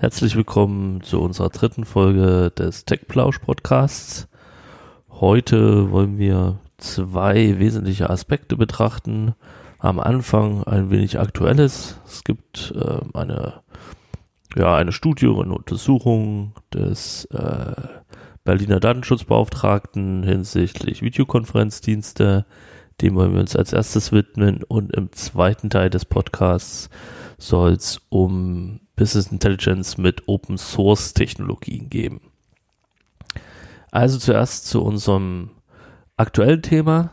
Herzlich willkommen zu unserer dritten Folge des TechPlausch Podcasts. Heute wollen wir zwei wesentliche Aspekte betrachten. Am Anfang ein wenig Aktuelles. Es gibt äh, eine, ja, eine Studie und Untersuchung des äh, Berliner Datenschutzbeauftragten hinsichtlich Videokonferenzdienste. Dem wollen wir uns als erstes widmen und im zweiten Teil des Podcasts soll es um Business Intelligence mit Open Source Technologien geben. Also zuerst zu unserem aktuellen Thema.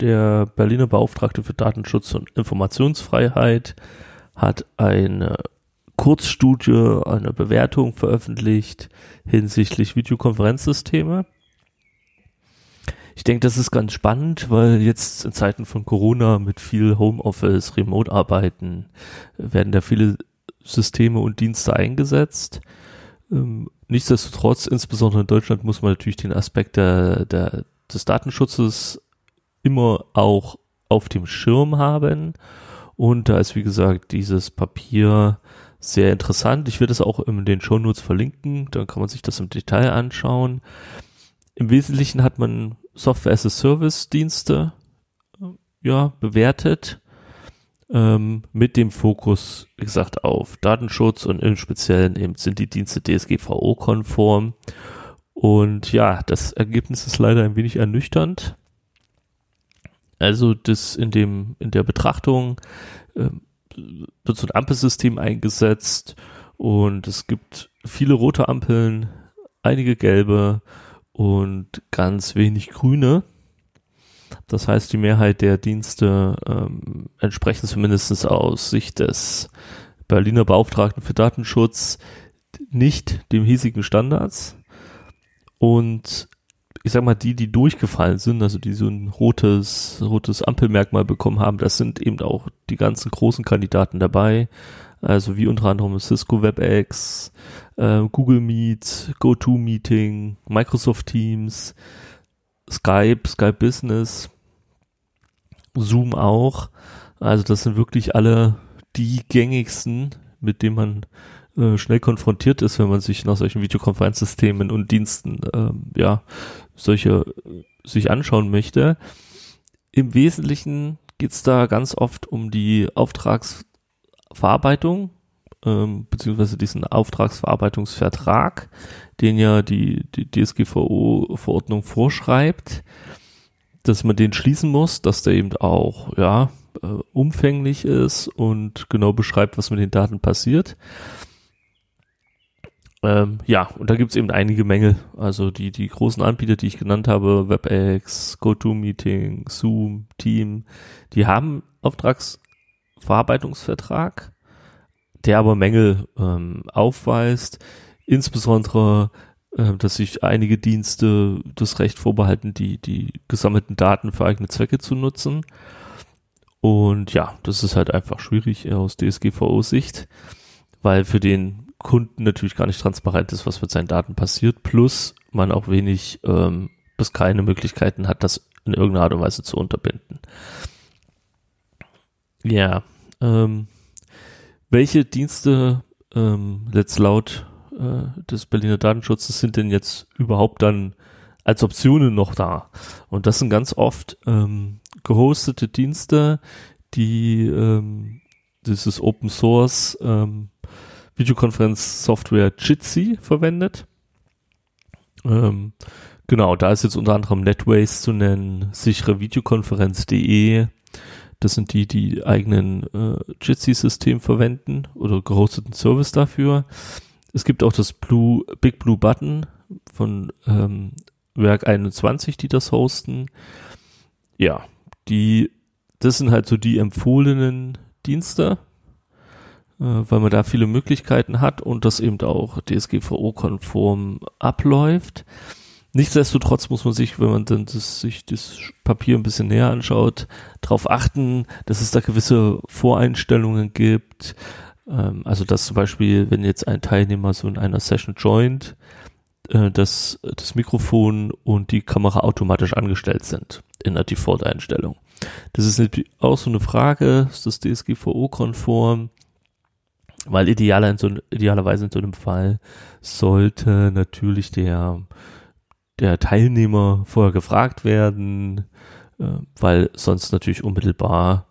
Der Berliner Beauftragte für Datenschutz und Informationsfreiheit hat eine Kurzstudie, eine Bewertung veröffentlicht hinsichtlich Videokonferenzsysteme. Ich denke, das ist ganz spannend, weil jetzt in Zeiten von Corona mit viel Homeoffice, Remote-Arbeiten werden da viele Systeme und Dienste eingesetzt. Ähm, nichtsdestotrotz, insbesondere in Deutschland, muss man natürlich den Aspekt der, der, des Datenschutzes immer auch auf dem Schirm haben. Und da ist, wie gesagt, dieses Papier sehr interessant. Ich werde es auch in den Shownotes verlinken, dann kann man sich das im Detail anschauen. Im Wesentlichen hat man Software as a Service Dienste ja, bewertet ähm, mit dem Fokus, wie gesagt, auf Datenschutz und im Speziellen eben sind die Dienste DSGVO-konform. Und ja, das Ergebnis ist leider ein wenig ernüchternd. Also das in dem in der Betrachtung äh, wird so ein Ampelsystem eingesetzt und es gibt viele rote Ampeln, einige gelbe und ganz wenig grüne. Das heißt, die Mehrheit der Dienste ähm, entsprechen zumindest aus Sicht des Berliner Beauftragten für Datenschutz nicht dem hiesigen Standards. Und ich sag mal, die, die durchgefallen sind, also die so ein rotes, rotes Ampelmerkmal bekommen haben, das sind eben auch die ganzen großen Kandidaten dabei. Also wie unter anderem Cisco WebEx, äh, Google Meet, GoToMeeting, Microsoft Teams, Skype, Skype Business, Zoom auch. Also das sind wirklich alle die gängigsten, mit denen man äh, schnell konfrontiert ist, wenn man sich nach solchen Videokonferenzsystemen und Diensten ähm, ja solche äh, sich anschauen möchte. Im Wesentlichen geht's da ganz oft um die Auftragsverarbeitung ähm, beziehungsweise diesen Auftragsverarbeitungsvertrag, den ja die, die DSGVO-Verordnung vorschreibt, dass man den schließen muss, dass der eben auch ja äh, umfänglich ist und genau beschreibt, was mit den Daten passiert. Ähm, ja, und da gibt es eben einige Mängel. Also die, die großen Anbieter, die ich genannt habe, WebEx, GoToMeeting, Zoom, Team, die haben Auftragsverarbeitungsvertrag, der aber Mängel ähm, aufweist, insbesondere äh, dass sich einige Dienste das Recht vorbehalten, die, die gesammelten Daten für eigene Zwecke zu nutzen. Und ja, das ist halt einfach schwierig aus DSGVO-Sicht, weil für den Kunden natürlich gar nicht transparent ist, was mit seinen Daten passiert, plus man auch wenig ähm, bis keine Möglichkeiten hat, das in irgendeiner Art und Weise zu unterbinden. Ja, ähm, welche Dienste ähm, letzt laut äh, des Berliner Datenschutzes sind denn jetzt überhaupt dann als Optionen noch da? Und das sind ganz oft ähm, gehostete Dienste, die ähm, dieses Open Source ähm, Videokonferenz-Software Jitsi verwendet. Ähm, genau, da ist jetzt unter anderem Netways zu nennen, sichere Videokonferenz.de, das sind die, die eigenen äh, Jitsi-System verwenden oder gehosteten Service dafür. Es gibt auch das Blue, Big Blue Button von ähm, Werk 21, die das hosten. Ja, die, das sind halt so die empfohlenen Dienste, weil man da viele Möglichkeiten hat und das eben auch DSGVO-konform abläuft. Nichtsdestotrotz muss man sich, wenn man dann das, sich das Papier ein bisschen näher anschaut, darauf achten, dass es da gewisse Voreinstellungen gibt. Ähm, also dass zum Beispiel, wenn jetzt ein Teilnehmer so in einer Session joint, äh, dass das Mikrofon und die Kamera automatisch angestellt sind in der Default-Einstellung. Das ist auch so eine Frage, ist das DSGVO-konform? Weil idealer in so, idealerweise in so einem Fall sollte natürlich der, der Teilnehmer vorher gefragt werden, äh, weil sonst natürlich unmittelbar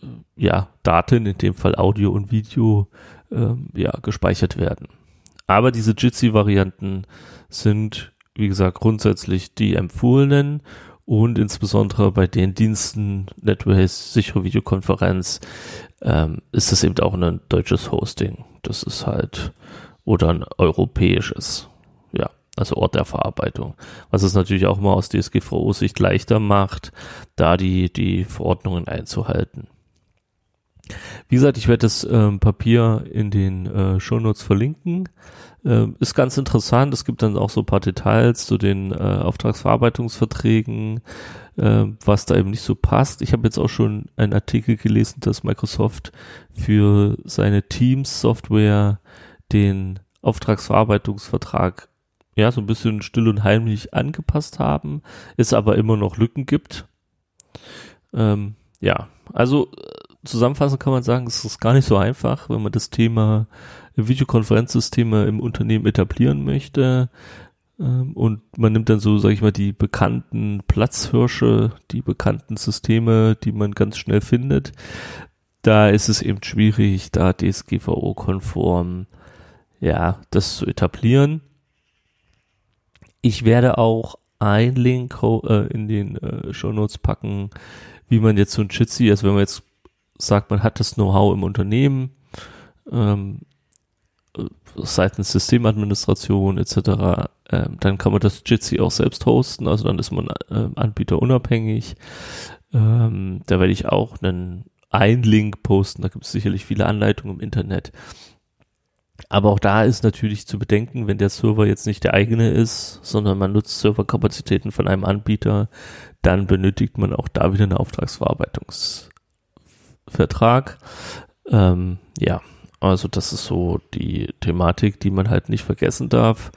äh, ja, Daten, in dem Fall Audio und Video, äh, ja, gespeichert werden. Aber diese Jitsi-Varianten sind, wie gesagt, grundsätzlich die empfohlenen und insbesondere bei den Diensten NetWays, sichere Videokonferenz, ähm, ist das eben auch ein deutsches Hosting. Das ist halt, oder ein europäisches, ja, also Ort der Verarbeitung. Was es natürlich auch mal aus DSGVO-Sicht leichter macht, da die, die Verordnungen einzuhalten. Wie gesagt, ich werde das ähm, Papier in den äh, Shownotes verlinken. Ähm, ist ganz interessant. Es gibt dann auch so ein paar Details zu den äh, Auftragsverarbeitungsverträgen, äh, was da eben nicht so passt. Ich habe jetzt auch schon einen Artikel gelesen, dass Microsoft für seine Teams-Software den Auftragsverarbeitungsvertrag ja so ein bisschen still und heimlich angepasst haben, es aber immer noch Lücken gibt. Ähm, ja, also zusammenfassend kann man sagen, es ist gar nicht so einfach, wenn man das Thema Videokonferenzsysteme im Unternehmen etablieren möchte. Ähm, und man nimmt dann so, sage ich mal, die bekannten Platzhirsche, die bekannten Systeme, die man ganz schnell findet. Da ist es eben schwierig, da DSGVO-konform, ja, das zu etablieren. Ich werde auch ein Link äh, in den äh, Show Notes packen, wie man jetzt so ein Jitsi, also wenn man jetzt sagt, man hat das Know-how im Unternehmen, ähm, seitens Systemadministration etc., ähm, dann kann man das Jitsi auch selbst hosten, also dann ist man äh, Anbieter unabhängig. Ähm, da werde ich auch einen, einen Link posten, da gibt es sicherlich viele Anleitungen im Internet. Aber auch da ist natürlich zu bedenken, wenn der Server jetzt nicht der eigene ist, sondern man nutzt Serverkapazitäten von einem Anbieter, dann benötigt man auch da wieder eine Auftragsverarbeitungsvertrag. Ähm, ja, also das ist so die Thematik, die man halt nicht vergessen darf.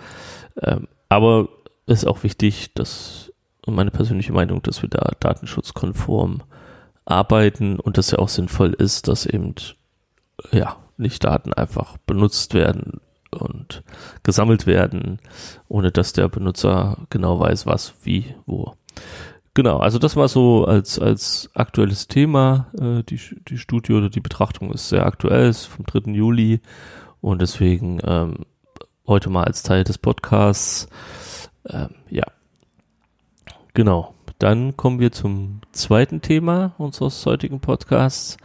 Ähm, aber ist auch wichtig, dass meine persönliche Meinung, dass wir da datenschutzkonform arbeiten und dass ja auch sinnvoll ist, dass eben ja nicht Daten einfach benutzt werden und gesammelt werden, ohne dass der Benutzer genau weiß, was, wie, wo. Genau, also das war so als, als aktuelles Thema. Äh, die, die Studie oder die Betrachtung ist sehr aktuell, ist vom 3. Juli und deswegen ähm, heute mal als Teil des Podcasts. Ähm, ja, genau. Dann kommen wir zum zweiten Thema unseres heutigen Podcasts.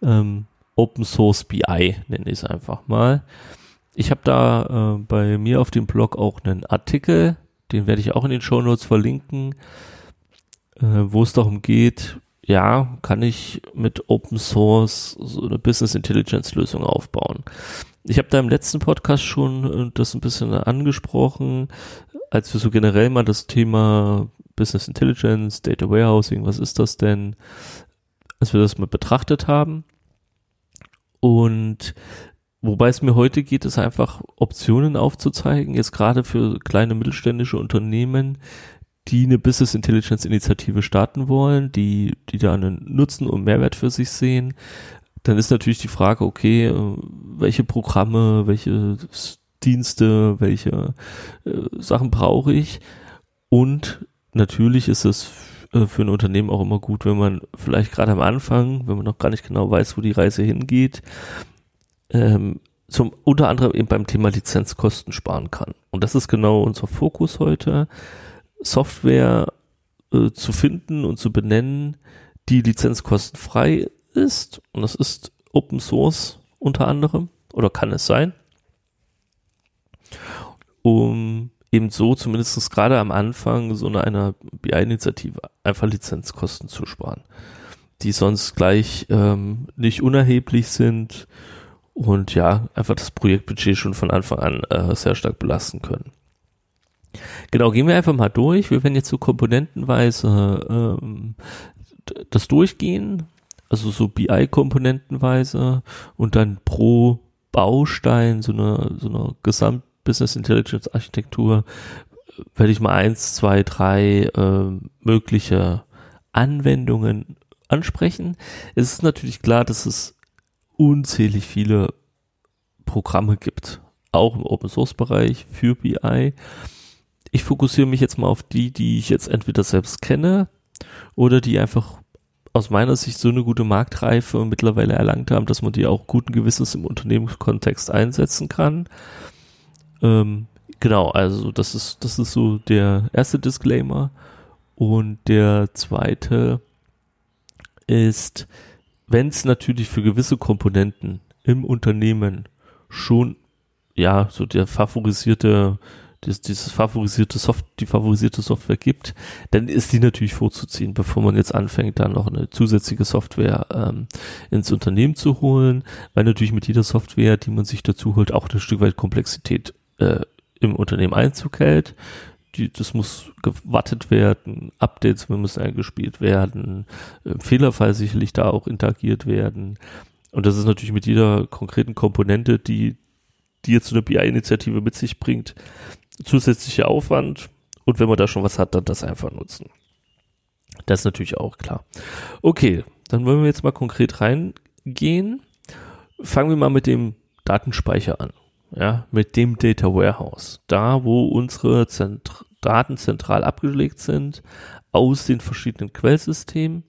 Ähm, Open Source BI nenne ich es einfach mal. Ich habe da äh, bei mir auf dem Blog auch einen Artikel, den werde ich auch in den Show Notes verlinken äh, wo es darum geht, ja, kann ich mit Open Source so eine Business Intelligence Lösung aufbauen. Ich habe da im letzten Podcast schon äh, das ein bisschen angesprochen, als wir so generell mal das Thema Business Intelligence, Data Warehousing, was ist das denn, als wir das mal betrachtet haben. Und wobei es mir heute geht, ist einfach Optionen aufzuzeigen, jetzt gerade für kleine mittelständische Unternehmen, die eine Business Intelligence Initiative starten wollen, die, die da einen Nutzen und Mehrwert für sich sehen, dann ist natürlich die Frage, okay, äh, welche Programme, welche Dienste, welche äh, Sachen brauche ich? Und natürlich ist es äh, für ein Unternehmen auch immer gut, wenn man vielleicht gerade am Anfang, wenn man noch gar nicht genau weiß, wo die Reise hingeht, ähm, zum unter anderem eben beim Thema Lizenzkosten sparen kann. Und das ist genau unser Fokus heute. Software äh, zu finden und zu benennen, die lizenzkostenfrei ist. Und das ist Open Source unter anderem. Oder kann es sein. Um eben so zumindest gerade am Anfang so eine, einer BI-Initiative einfach Lizenzkosten zu sparen, die sonst gleich ähm, nicht unerheblich sind und ja, einfach das Projektbudget schon von Anfang an äh, sehr stark belasten können. Genau, gehen wir einfach mal durch. Wir werden jetzt so komponentenweise ähm, das durchgehen, also so BI-komponentenweise und dann pro Baustein so eine, so eine Gesamt-Business Intelligence Architektur werde ich mal eins, zwei, drei äh, mögliche Anwendungen ansprechen. Es ist natürlich klar, dass es unzählig viele Programme gibt, auch im Open Source Bereich für BI. Ich fokussiere mich jetzt mal auf die, die ich jetzt entweder selbst kenne oder die einfach aus meiner Sicht so eine gute Marktreife mittlerweile erlangt haben, dass man die auch guten Gewissens im Unternehmenskontext einsetzen kann. Ähm, genau, also das ist, das ist so der erste Disclaimer. Und der zweite ist, wenn es natürlich für gewisse Komponenten im Unternehmen schon ja so der favorisierte das, dieses favorisierte Soft, die favorisierte Software gibt, dann ist die natürlich vorzuziehen, bevor man jetzt anfängt, dann noch eine zusätzliche Software ähm, ins Unternehmen zu holen, weil natürlich mit jeder Software, die man sich dazu holt, auch ein Stück weit Komplexität äh, im Unternehmen Einzug hält. Die, das muss gewartet werden, Updates müssen eingespielt werden, im Fehlerfall sicherlich da auch interagiert werden. Und das ist natürlich mit jeder konkreten Komponente, die, die jetzt so eine BI-Initiative mit sich bringt, zusätzlicher Aufwand und wenn man da schon was hat, dann das einfach nutzen. Das ist natürlich auch klar. Okay, dann wollen wir jetzt mal konkret reingehen. Fangen wir mal mit dem Datenspeicher an. Ja, mit dem Data Warehouse. Da, wo unsere Zent Daten zentral abgelegt sind aus den verschiedenen Quellsystemen.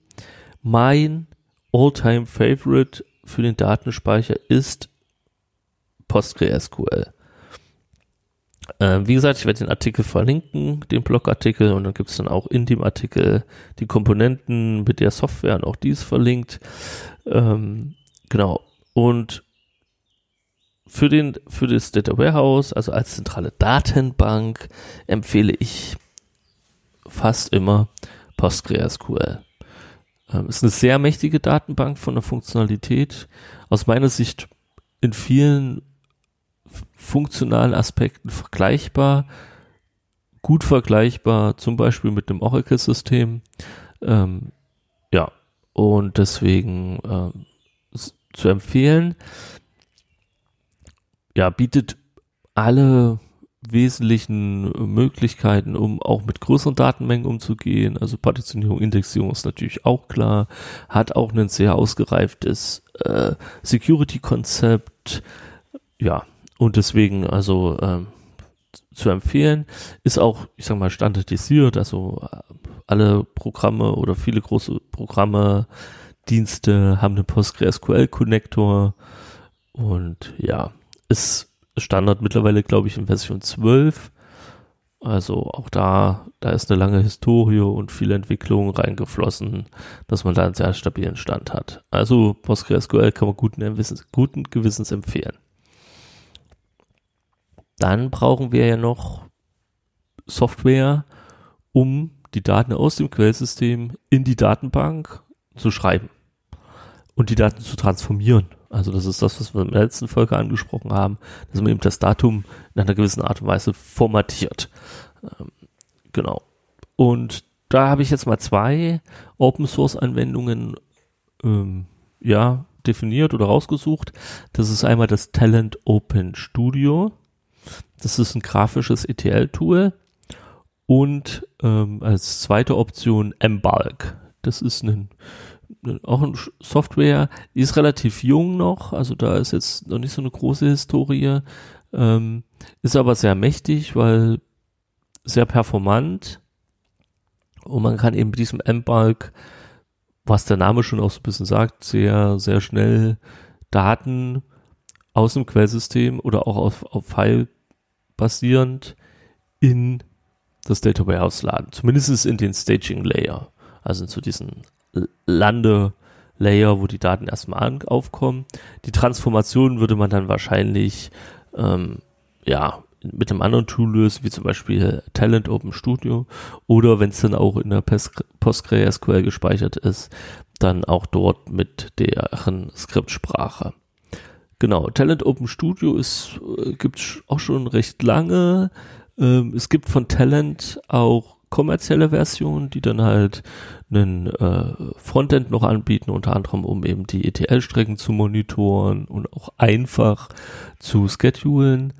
Mein All-Time Favorite für den Datenspeicher ist PostgreSQL. Äh, wie gesagt, ich werde den Artikel verlinken, den Blogartikel, und dann gibt es dann auch in dem Artikel die Komponenten mit der Software und auch dies verlinkt. Ähm, genau. Und für den, für das Data Warehouse, also als zentrale Datenbank, empfehle ich fast immer PostgreSQL. Ähm, ist eine sehr mächtige Datenbank von der Funktionalität. Aus meiner Sicht in vielen funktionalen Aspekten vergleichbar, gut vergleichbar, zum Beispiel mit dem Oracle-System. Ähm, ja, und deswegen ähm, zu empfehlen. Ja, bietet alle wesentlichen Möglichkeiten, um auch mit größeren Datenmengen umzugehen. Also Partitionierung, Indexierung ist natürlich auch klar. Hat auch ein sehr ausgereiftes äh, Security-Konzept. Ja, und deswegen, also ähm, zu empfehlen, ist auch, ich sag mal, standardisiert, also äh, alle Programme oder viele große Programme, Dienste haben einen PostgreSQL-Konnektor und ja, ist Standard mittlerweile, glaube ich, in Version 12. Also auch da, da ist eine lange Historie und viele Entwicklungen reingeflossen, dass man da einen sehr stabilen Stand hat. Also PostgreSQL kann man guten, guten Gewissens empfehlen. Dann brauchen wir ja noch Software, um die Daten aus dem Quellsystem in die Datenbank zu schreiben und die Daten zu transformieren. Also das ist das, was wir in der letzten Folge angesprochen haben, dass man eben das Datum in einer gewissen Art und Weise formatiert. Ähm, genau. Und da habe ich jetzt mal zwei Open Source Anwendungen ähm, ja definiert oder rausgesucht. Das ist einmal das Talent Open Studio. Das ist ein grafisches ETL-Tool. Und ähm, als zweite Option Embalk. Das ist ein, auch eine Software, die ist relativ jung noch, also da ist jetzt noch nicht so eine große Historie, ähm, ist aber sehr mächtig, weil sehr performant und man kann eben mit diesem Embalk, was der Name schon auch so ein bisschen sagt, sehr, sehr schnell Daten aus dem Quellsystem oder auch auf, auf File basierend in das Data Warehouse laden. Zumindest in den Staging Layer. Also zu diesen Lande Layer, wo die Daten erstmal aufkommen. Die Transformation würde man dann wahrscheinlich ähm, ja mit einem anderen Tool lösen, wie zum Beispiel Talent Open Studio oder wenn es dann auch in der PostgreSQL gespeichert ist, dann auch dort mit deren Skriptsprache. Genau, Talent Open Studio ist, äh, gibt auch schon recht lange. Ähm, es gibt von Talent auch kommerzielle Versionen, die dann halt einen äh, Frontend noch anbieten, unter anderem um eben die ETL-Strecken zu monitoren und auch einfach zu schedulen.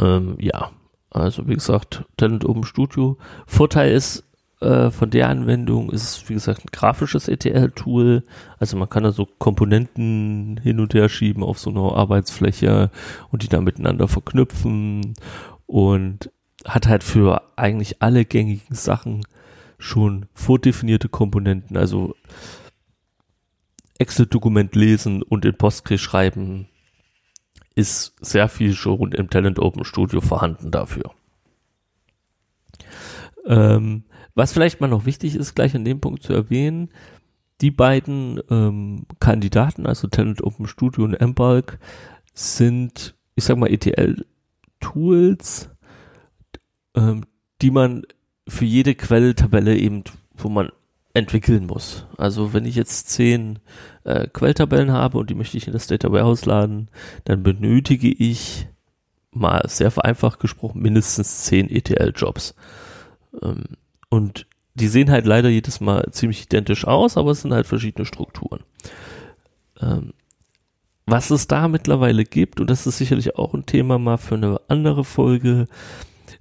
Ähm, ja, also wie gesagt, Talent Open Studio. Vorteil ist, äh, von der Anwendung ist es, wie gesagt, ein grafisches ETL-Tool. Also man kann da so Komponenten hin und her schieben auf so einer Arbeitsfläche und die dann miteinander verknüpfen und hat halt für eigentlich alle gängigen Sachen schon vordefinierte Komponenten, also Excel-Dokument lesen und in Postgres schreiben, ist sehr viel schon im Talent Open Studio vorhanden dafür. Ähm, was vielleicht mal noch wichtig ist, gleich an dem Punkt zu erwähnen, die beiden ähm, Kandidaten, also Talent Open Studio und Mbalk, sind, ich sag mal, ETL-Tools, ähm, die man für jede Quelltabelle eben, wo man entwickeln muss. Also wenn ich jetzt zehn äh, Quelltabellen habe und die möchte ich in das Data Warehouse laden, dann benötige ich mal sehr vereinfacht gesprochen mindestens zehn ETL-Jobs. Ähm, und die sehen halt leider jedes Mal ziemlich identisch aus, aber es sind halt verschiedene Strukturen. Ähm, was es da mittlerweile gibt, und das ist sicherlich auch ein Thema mal für eine andere Folge,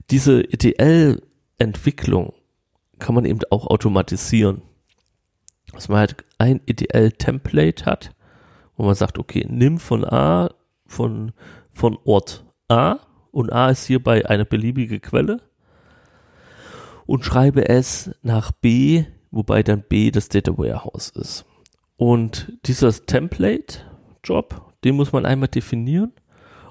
diese ETL-Entwicklung kann man eben auch automatisieren. Dass man halt ein ETL-Template hat, wo man sagt, okay, nimm von A, von, von Ort A, und A ist hierbei eine beliebige Quelle, und schreibe es nach B, wobei dann B das Data Warehouse ist. Und dieser Template-Job, den muss man einmal definieren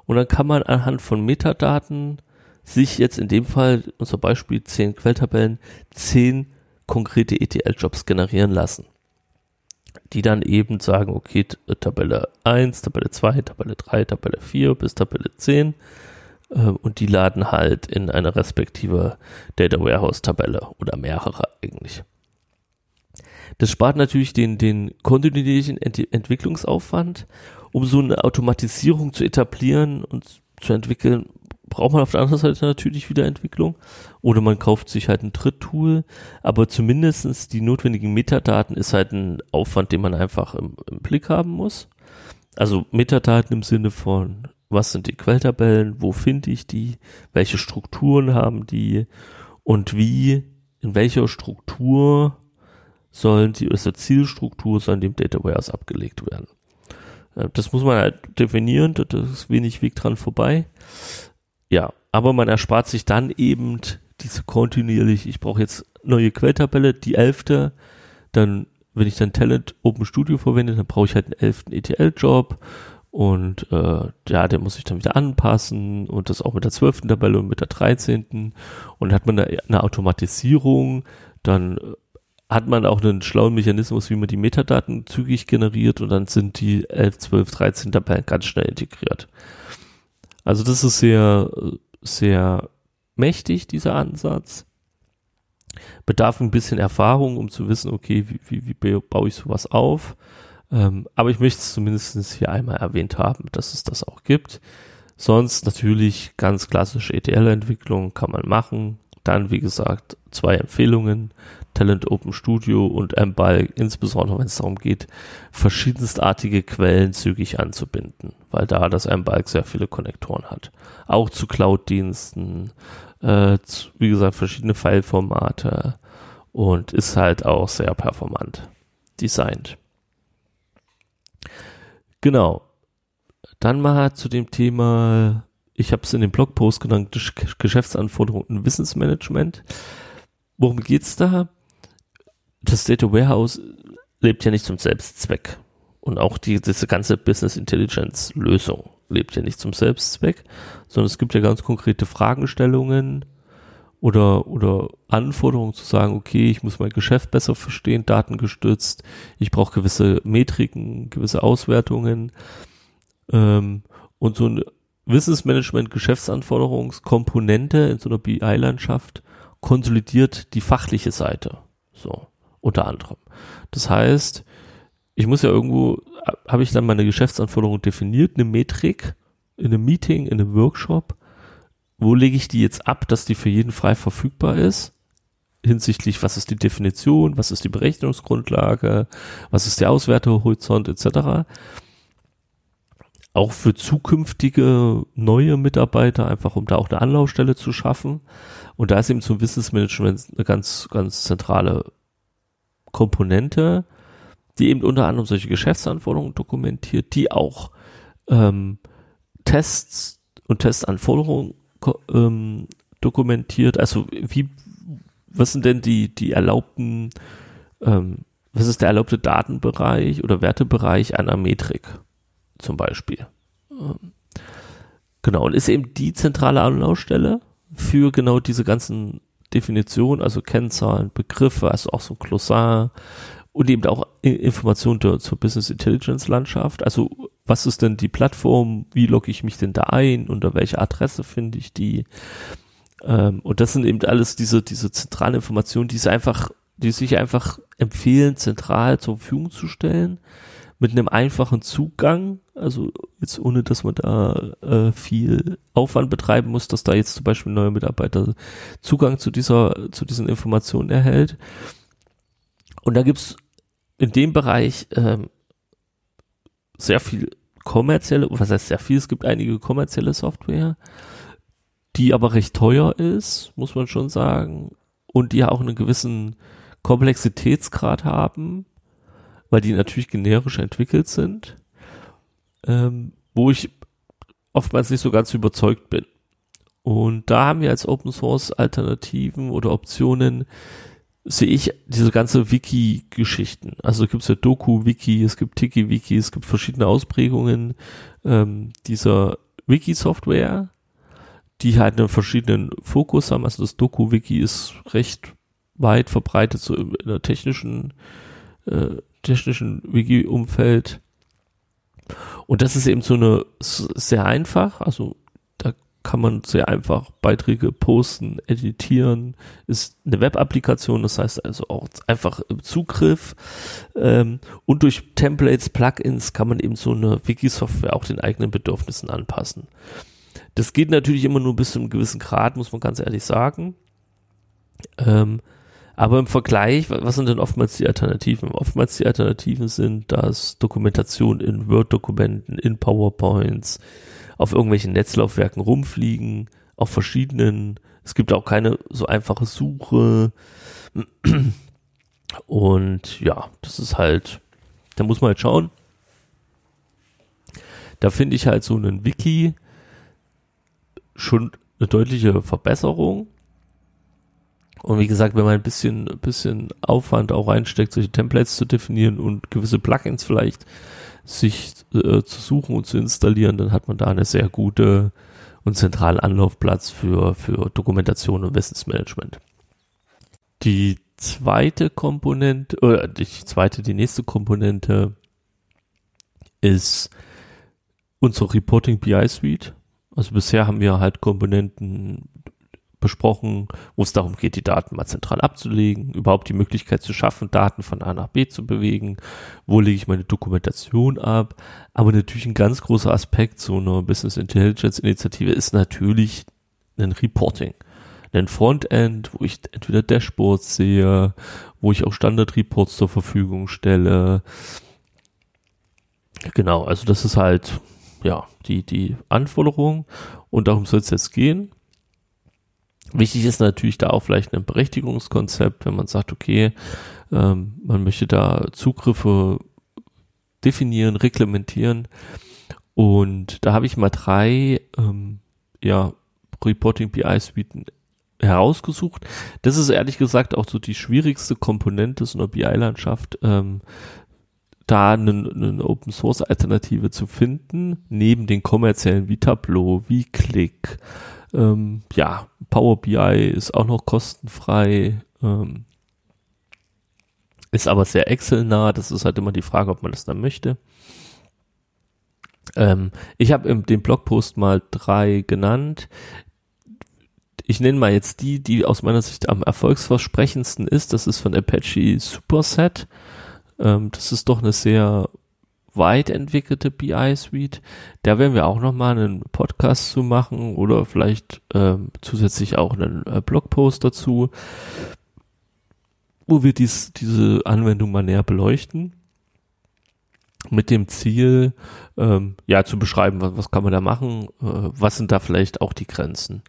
und dann kann man anhand von Metadaten sich jetzt in dem Fall, unser Beispiel 10 Quelltabellen, 10 konkrete ETL-Jobs generieren lassen. Die dann eben sagen, okay, Tabelle 1, Tabelle 2, Tabelle 3, Tabelle 4 bis Tabelle 10 ähm, und die laden halt in eine respektive Data Warehouse Tabelle oder mehrere eigentlich. Das spart natürlich den, den kontinuierlichen Ent Entwicklungsaufwand. Um so eine Automatisierung zu etablieren und zu entwickeln, braucht man auf der anderen Seite natürlich wieder Entwicklung. Oder man kauft sich halt ein Dritttool. Aber zumindestens die notwendigen Metadaten ist halt ein Aufwand, den man einfach im, im Blick haben muss. Also Metadaten im Sinne von was sind die Quelltabellen, wo finde ich die, welche Strukturen haben die und wie, in welcher Struktur sollen die, also Zielstruktur soll in dem Data Warehouse abgelegt werden. Das muss man halt definieren, da ist wenig Weg dran vorbei. Ja, aber man erspart sich dann eben diese kontinuierlich, ich brauche jetzt neue Quelltabelle, die elfte, dann, wenn ich dann Talent Open Studio verwende, dann brauche ich halt einen elften ETL-Job und äh, ja, der muss sich dann wieder anpassen und das auch mit der zwölften Tabelle und mit der dreizehnten Und hat man da eine Automatisierung, dann äh, hat man auch einen schlauen Mechanismus, wie man die Metadaten zügig generiert und dann sind die 11, 12, 13 Tabellen ganz schnell integriert. Also das ist sehr, sehr mächtig, dieser Ansatz. Bedarf ein bisschen Erfahrung, um zu wissen, okay, wie, wie, wie baue ich sowas auf. Ähm, aber ich möchte es zumindest hier einmal erwähnt haben, dass es das auch gibt. Sonst natürlich ganz klassische ETL-Entwicklung kann man machen. Dann, wie gesagt, zwei Empfehlungen. Talent Open Studio und MBalk, insbesondere wenn es darum geht, verschiedenstartige Quellen zügig anzubinden, weil da das MBalk sehr viele Konnektoren hat. Auch zu Cloud-Diensten, äh, wie gesagt, verschiedene File-Formate und ist halt auch sehr performant designt. Genau. Dann mal zu dem Thema, ich habe es in dem Blogpost genannt, Geschäftsanforderungen und Wissensmanagement. Worum geht's da? Das Data Warehouse lebt ja nicht zum Selbstzweck. Und auch die, diese ganze Business Intelligence Lösung lebt ja nicht zum Selbstzweck, sondern es gibt ja ganz konkrete Fragestellungen, oder, oder Anforderungen zu sagen, okay, ich muss mein Geschäft besser verstehen, datengestützt, ich brauche gewisse Metriken, gewisse Auswertungen ähm, und so eine Wissensmanagement, Geschäftsanforderungskomponente in so einer BI-Landschaft konsolidiert die fachliche Seite, so unter anderem. Das heißt, ich muss ja irgendwo, habe ich dann meine Geschäftsanforderung definiert, eine Metrik in einem Meeting, in einem Workshop wo lege ich die jetzt ab, dass die für jeden frei verfügbar ist? Hinsichtlich, was ist die Definition, was ist die Berechnungsgrundlage, was ist der Auswertehorizont etc. auch für zukünftige neue Mitarbeiter, einfach um da auch eine Anlaufstelle zu schaffen. Und da ist eben zum Wissensmanagement eine ganz, ganz zentrale Komponente, die eben unter anderem solche Geschäftsanforderungen dokumentiert, die auch ähm, Tests und Testanforderungen ähm, dokumentiert. Also wie, was sind denn die, die erlaubten, ähm, was ist der erlaubte Datenbereich oder Wertebereich einer Metrik zum Beispiel? Ähm, genau, und ist eben die zentrale Anlaufstelle für genau diese ganzen Definitionen, also Kennzahlen, Begriffe, also auch so ein Glossar und eben auch Informationen zur Business Intelligence Landschaft. Also was ist denn die Plattform? Wie logge ich mich denn da ein? Unter welcher Adresse finde ich die? Ähm, und das sind eben alles diese, diese zentralen Informationen, die es einfach, die sich einfach empfehlen, zentral zur Verfügung zu stellen mit einem einfachen Zugang, also jetzt ohne, dass man da äh, viel Aufwand betreiben muss, dass da jetzt zum Beispiel ein neuer Mitarbeiter Zugang zu dieser, zu diesen Informationen erhält. Und da gibt's in dem Bereich ähm, sehr viel kommerzielle, was heißt sehr viel, es gibt einige kommerzielle Software, die aber recht teuer ist, muss man schon sagen, und die auch einen gewissen Komplexitätsgrad haben, weil die natürlich generisch entwickelt sind, ähm, wo ich oftmals nicht so ganz überzeugt bin. Und da haben wir als Open Source Alternativen oder Optionen, sehe ich diese ganze Wiki-Geschichten. Also gibt es ja Doku-Wiki, es gibt Tiki-Wiki, es gibt verschiedene Ausprägungen ähm, dieser Wiki-Software, die halt einen verschiedenen Fokus haben. Also das Doku-Wiki ist recht weit verbreitet so in der technischen äh, technischen Wiki-Umfeld. Und das ist eben so eine sehr einfach, also kann man sehr einfach Beiträge posten, editieren, ist eine Web-Applikation, das heißt also auch einfach im Zugriff ähm, und durch Templates, Plugins kann man eben so eine Wiki-Software auch den eigenen Bedürfnissen anpassen. Das geht natürlich immer nur bis zu einem gewissen Grad, muss man ganz ehrlich sagen. Ähm, aber im Vergleich, was sind denn oftmals die Alternativen? Oftmals die Alternativen sind, dass Dokumentation in Word-Dokumenten, in PowerPoints, auf irgendwelchen Netzlaufwerken rumfliegen, auf verschiedenen. Es gibt auch keine so einfache Suche. Und ja, das ist halt, da muss man halt schauen. Da finde ich halt so einen Wiki schon eine deutliche Verbesserung. Und wie gesagt, wenn man ein bisschen, bisschen Aufwand auch reinsteckt, solche Templates zu definieren und gewisse Plugins vielleicht sich äh, zu suchen und zu installieren, dann hat man da eine sehr gute und zentralen Anlaufplatz für, für Dokumentation und Wissensmanagement. Die zweite Komponente, oder die zweite, die nächste Komponente ist unsere Reporting BI Suite. Also bisher haben wir halt Komponenten besprochen, wo es darum geht, die Daten mal zentral abzulegen, überhaupt die Möglichkeit zu schaffen, Daten von A nach B zu bewegen, wo lege ich meine Dokumentation ab. Aber natürlich ein ganz großer Aspekt so einer Business Intelligence Initiative ist natürlich ein Reporting. Ein Frontend, wo ich entweder Dashboards sehe, wo ich auch Standard-Reports zur Verfügung stelle. Genau, also das ist halt ja die, die Anforderung und darum soll es jetzt gehen. Wichtig ist natürlich da auch vielleicht ein Berechtigungskonzept, wenn man sagt, okay, ähm, man möchte da Zugriffe definieren, reglementieren. Und da habe ich mal drei ähm, ja, Reporting BI Suiten herausgesucht. Das ist ehrlich gesagt auch so die schwierigste Komponente so einer BI-Landschaft, ähm, da eine, eine Open Source Alternative zu finden, neben den kommerziellen wie Tableau, wie Click, ähm, ja, Power BI ist auch noch kostenfrei, ähm, ist aber sehr Excel-nah. Das ist halt immer die Frage, ob man das dann möchte. Ähm, ich habe im dem Blogpost mal drei genannt. Ich nenne mal jetzt die, die aus meiner Sicht am erfolgsversprechendsten ist. Das ist von Apache Superset. Ähm, das ist doch eine sehr weit entwickelte BI-Suite. Da werden wir auch nochmal einen Podcast zu machen oder vielleicht äh, zusätzlich auch einen äh, Blogpost dazu, wo wir dies, diese Anwendung mal näher beleuchten. Mit dem Ziel, ähm, ja, zu beschreiben, was, was kann man da machen, äh, was sind da vielleicht auch die Grenzen.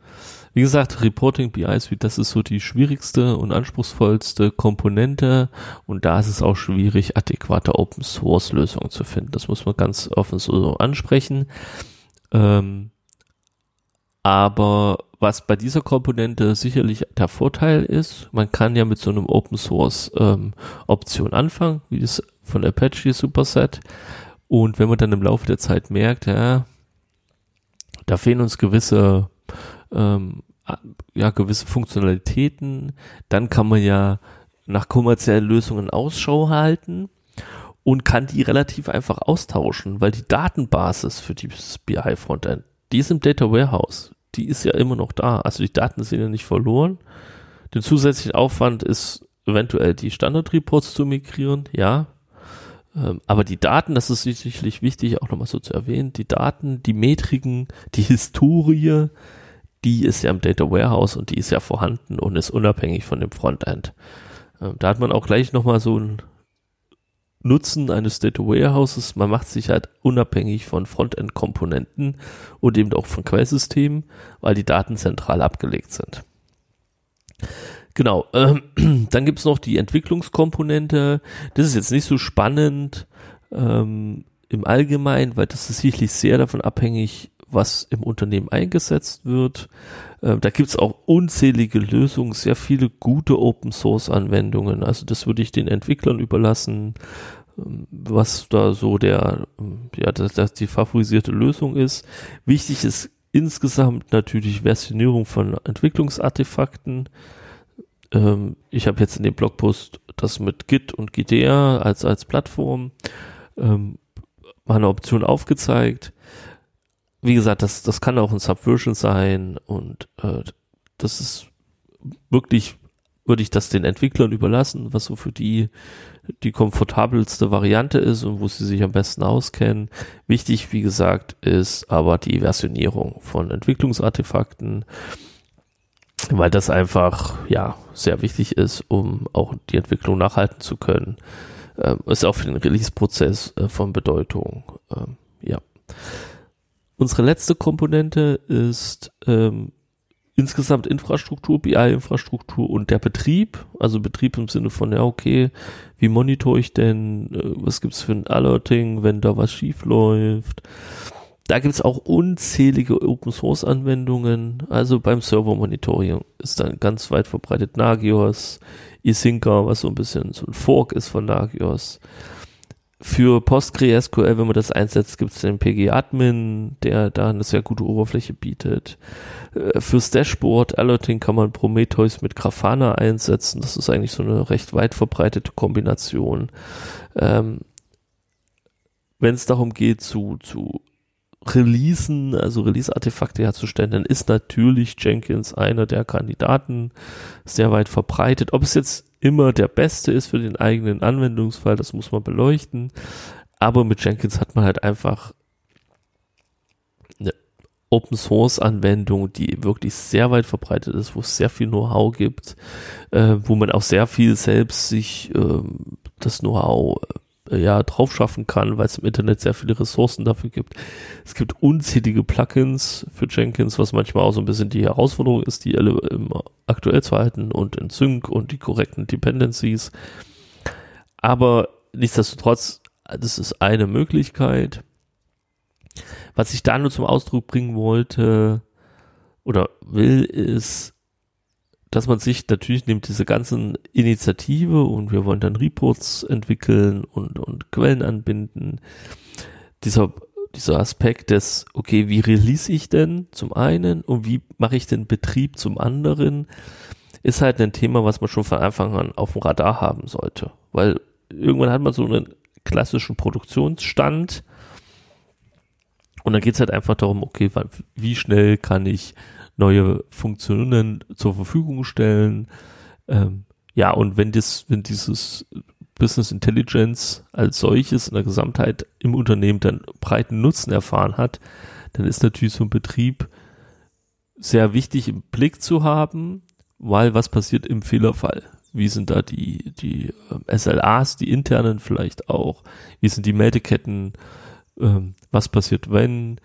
Wie gesagt, Reporting BI Suite, das ist so die schwierigste und anspruchsvollste Komponente und da ist es auch schwierig, adäquate Open Source Lösungen zu finden. Das muss man ganz offen so ansprechen. Ähm, aber was bei dieser Komponente sicherlich der Vorteil ist, man kann ja mit so einem Open Source ähm, Option anfangen, wie das von Apache Superset. Und wenn man dann im Laufe der Zeit merkt, ja, da fehlen uns gewisse, ähm, ja, gewisse Funktionalitäten, dann kann man ja nach kommerziellen Lösungen Ausschau halten und kann die relativ einfach austauschen, weil die Datenbasis für dieses BI-Frontend, die ist im Data Warehouse, die ist ja immer noch da. Also die Daten sind ja nicht verloren. Den zusätzlichen Aufwand ist eventuell die Standard-Reports zu migrieren, ja, ähm, aber die Daten, das ist sicherlich wichtig, auch nochmal so zu erwähnen, die Daten, die Metriken, die Historie, die ist ja im Data Warehouse und die ist ja vorhanden und ist unabhängig von dem Frontend. Ähm, da hat man auch gleich nochmal so ein Nutzen eines Data Warehouses. Man macht sich halt unabhängig von Frontend-Komponenten und eben auch von Quellsystemen, weil die Daten zentral abgelegt sind. Genau, ähm, dann gibt's noch die Entwicklungskomponente. Das ist jetzt nicht so spannend ähm, im Allgemeinen, weil das ist sicherlich sehr davon abhängig, was im Unternehmen eingesetzt wird. Ähm, da gibt's auch unzählige Lösungen, sehr viele gute Open-Source-Anwendungen. Also das würde ich den Entwicklern überlassen, ähm, was da so der, ähm, ja, dass das die favorisierte Lösung ist. Wichtig ist insgesamt natürlich Versionierung von Entwicklungsartefakten ähm, ich habe jetzt in dem Blogpost das mit Git und Gidea als, als Plattform ähm, mal Option aufgezeigt. Wie gesagt, das, das kann auch ein Subversion sein und äh, das ist wirklich, würde ich das den Entwicklern überlassen, was so für die die komfortabelste Variante ist und wo sie sich am besten auskennen. Wichtig, wie gesagt, ist aber die Versionierung von Entwicklungsartefakten weil das einfach ja sehr wichtig ist, um auch die Entwicklung nachhalten zu können. Ähm, ist auch für den Release-Prozess äh, von Bedeutung. Ähm, ja. Unsere letzte Komponente ist ähm, insgesamt Infrastruktur, BI-Infrastruktur und der Betrieb. Also Betrieb im Sinne von, ja, okay, wie monitore ich denn, äh, was gibt's für ein Alerting, wenn da was schief läuft? da gibt es auch unzählige Open Source Anwendungen. Also beim Server Monitoring ist dann ganz weit verbreitet Nagios, Isinca, was so ein bisschen so ein Fork ist von Nagios. Für PostgreSQL, wenn man das einsetzt, gibt es den PG-Admin, der da eine sehr gute Oberfläche bietet. Äh, fürs Dashboard Alerting kann man Prometheus mit Grafana einsetzen. Das ist eigentlich so eine recht weit verbreitete Kombination. Ähm, wenn es darum geht, zu, zu Releasen, also Release-Artefakte herzustellen, dann ist natürlich Jenkins einer der Kandidaten sehr weit verbreitet. Ob es jetzt immer der beste ist für den eigenen Anwendungsfall, das muss man beleuchten. Aber mit Jenkins hat man halt einfach eine Open Source Anwendung, die wirklich sehr weit verbreitet ist, wo es sehr viel Know-how gibt, äh, wo man auch sehr viel selbst sich äh, das Know-how äh, ja, drauf schaffen kann, weil es im Internet sehr viele Ressourcen dafür gibt. Es gibt unzählige Plugins für Jenkins, was manchmal auch so ein bisschen die Herausforderung ist, die alle aktuell zu halten und in Sync und die korrekten Dependencies. Aber nichtsdestotrotz, das ist eine Möglichkeit. Was ich da nur zum Ausdruck bringen wollte oder will, ist, dass man sich natürlich nimmt diese ganzen Initiative und wir wollen dann Reports entwickeln und, und Quellen anbinden. Dieser, dieser Aspekt des, okay, wie release ich denn zum einen und wie mache ich den Betrieb zum anderen, ist halt ein Thema, was man schon von Anfang an auf dem Radar haben sollte. Weil irgendwann hat man so einen klassischen Produktionsstand und dann geht es halt einfach darum, okay, wie schnell kann ich neue Funktionen zur Verfügung stellen. Ähm, ja, und wenn das, wenn dieses Business Intelligence als solches in der Gesamtheit im Unternehmen dann breiten Nutzen erfahren hat, dann ist natürlich so ein Betrieb sehr wichtig im Blick zu haben, weil was passiert im Fehlerfall? wie sind da die, die äh, SLAs, die internen vielleicht auch, wie sind die Meldeketten, ähm, was passiert wenn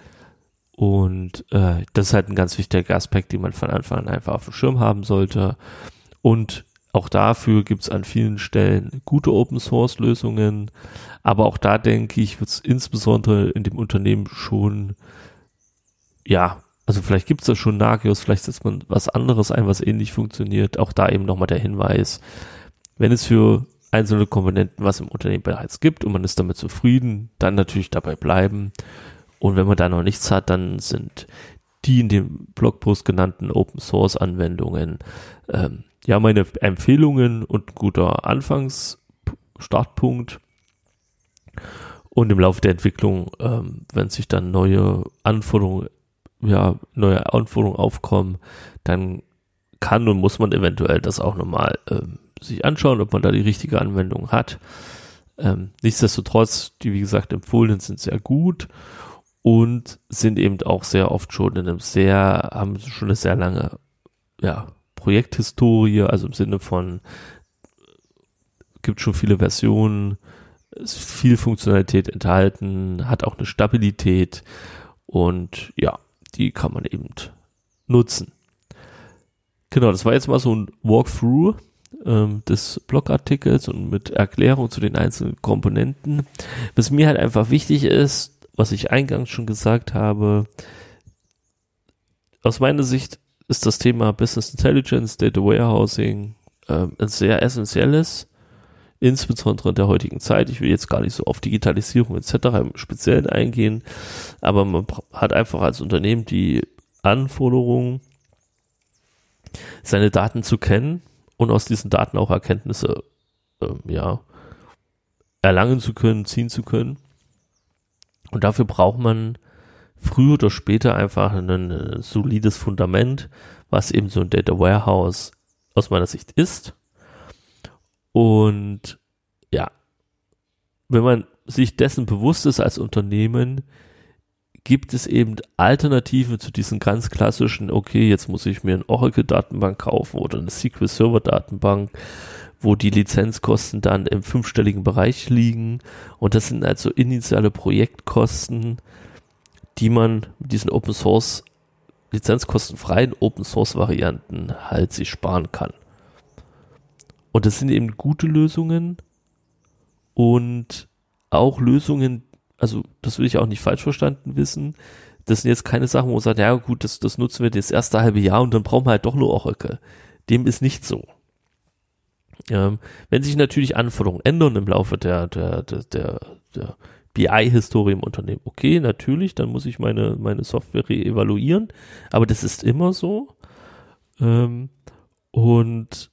und äh, das ist halt ein ganz wichtiger Aspekt, den man von Anfang an einfach auf dem Schirm haben sollte und auch dafür gibt es an vielen Stellen gute Open Source Lösungen, aber auch da denke ich, wird es insbesondere in dem Unternehmen schon, ja, also vielleicht gibt es da schon Nagios, vielleicht setzt man was anderes ein, was ähnlich funktioniert. Auch da eben nochmal der Hinweis, wenn es für einzelne Komponenten was im Unternehmen bereits gibt und man ist damit zufrieden, dann natürlich dabei bleiben. Und wenn man da noch nichts hat, dann sind die in dem Blogpost genannten Open Source Anwendungen ähm, ja meine Empfehlungen und guter Anfangsstartpunkt. Und im Laufe der Entwicklung, ähm, wenn sich dann neue Anforderungen, ja, neue Anforderungen aufkommen, dann kann und muss man eventuell das auch nochmal ähm, sich anschauen, ob man da die richtige Anwendung hat. Ähm, nichtsdestotrotz, die wie gesagt empfohlenen sind sehr gut und sind eben auch sehr oft schon in einem sehr, haben schon eine sehr lange, ja, Projekthistorie, also im Sinne von, gibt schon viele Versionen, ist viel Funktionalität enthalten, hat auch eine Stabilität und ja, die kann man eben nutzen. Genau, das war jetzt mal so ein Walkthrough ähm, des Blogartikels und mit Erklärung zu den einzelnen Komponenten. Was mir halt einfach wichtig ist, was ich eingangs schon gesagt habe, aus meiner Sicht ist das Thema Business Intelligence, Data Warehousing äh, ein sehr essentielles, insbesondere in der heutigen Zeit. Ich will jetzt gar nicht so auf Digitalisierung etc. im Speziellen eingehen, aber man hat einfach als Unternehmen die Anforderung, seine Daten zu kennen und aus diesen Daten auch Erkenntnisse äh, ja, erlangen zu können, ziehen zu können. Und dafür braucht man früher oder später einfach ein, ein solides Fundament, was eben so ein Data Warehouse aus meiner Sicht ist. Und ja, wenn man sich dessen bewusst ist als Unternehmen, gibt es eben Alternativen zu diesen ganz klassischen, okay, jetzt muss ich mir eine Oracle-Datenbank kaufen oder eine SQL-Server-Datenbank, wo die Lizenzkosten dann im fünfstelligen Bereich liegen. Und das sind also initiale Projektkosten, die man mit diesen Open Source lizenzkostenfreien Open Source Varianten halt sich sparen kann. Und das sind eben gute Lösungen und auch Lösungen, also das will ich auch nicht falsch verstanden wissen. Das sind jetzt keine Sachen, wo man sagt, ja gut, das, das nutzen wir das erste halbe Jahr und dann brauchen wir halt doch nur Oracle. Dem ist nicht so. Ähm, wenn sich natürlich Anforderungen ändern im Laufe der, der, der, der, der BI-Historie im Unternehmen. Okay, natürlich, dann muss ich meine, meine Software evaluieren, aber das ist immer so. Ähm, und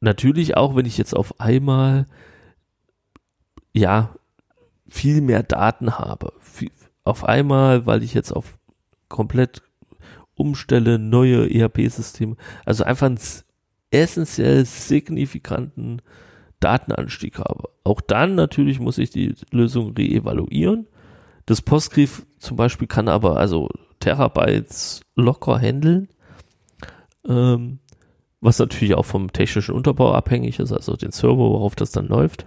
natürlich auch, wenn ich jetzt auf einmal, ja, viel mehr Daten habe. Viel, auf einmal, weil ich jetzt auf komplett umstelle, neue ERP-Systeme, also einfach einen essentiell signifikanten Datenanstieg habe. Auch dann natürlich muss ich die Lösung reevaluieren. Das Postgriff zum Beispiel kann aber also Terabytes locker handeln, ähm, was natürlich auch vom technischen Unterbau abhängig ist, also den Server, worauf das dann läuft.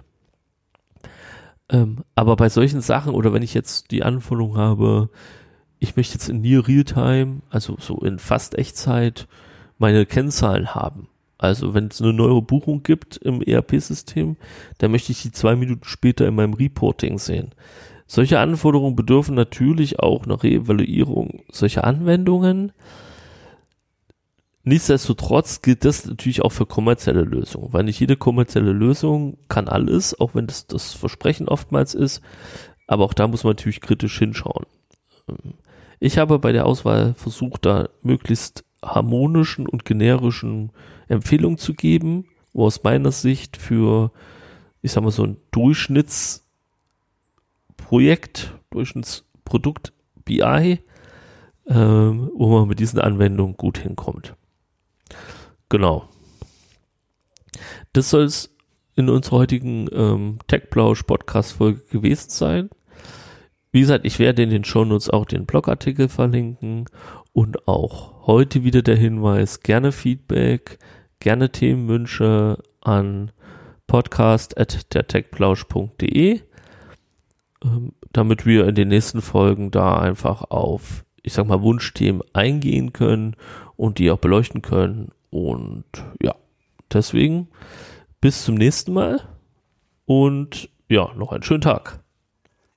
Ähm, aber bei solchen Sachen oder wenn ich jetzt die Anforderung habe, ich möchte jetzt in Near Realtime, also so in fast Echtzeit, meine Kennzahlen haben, also wenn es eine neue Buchung gibt im ERP-System, dann möchte ich die zwei Minuten später in meinem Reporting sehen. Solche Anforderungen bedürfen natürlich auch einer Reevaluierung solcher Anwendungen. Nichtsdestotrotz gilt das natürlich auch für kommerzielle Lösungen, weil nicht jede kommerzielle Lösung kann alles, auch wenn das das Versprechen oftmals ist. Aber auch da muss man natürlich kritisch hinschauen. Ich habe bei der Auswahl versucht, da möglichst harmonischen und generischen Empfehlung zu geben, wo aus meiner Sicht für, ich sag mal, so ein Durchschnittsprojekt, Durchschnittsprodukt BI, ähm, wo man mit diesen Anwendungen gut hinkommt. Genau. Das soll es in unserer heutigen ähm, TechPlausch-Podcast-Folge gewesen sein. Wie gesagt, ich werde in den Shownotes auch den Blogartikel verlinken und auch heute wieder der Hinweis, gerne Feedback, gerne Themenwünsche an podcast.dertechplausch.de, ähm, damit wir in den nächsten Folgen da einfach auf, ich sag mal, Wunschthemen eingehen können und die auch beleuchten können. Und ja, deswegen bis zum nächsten Mal und ja, noch einen schönen Tag.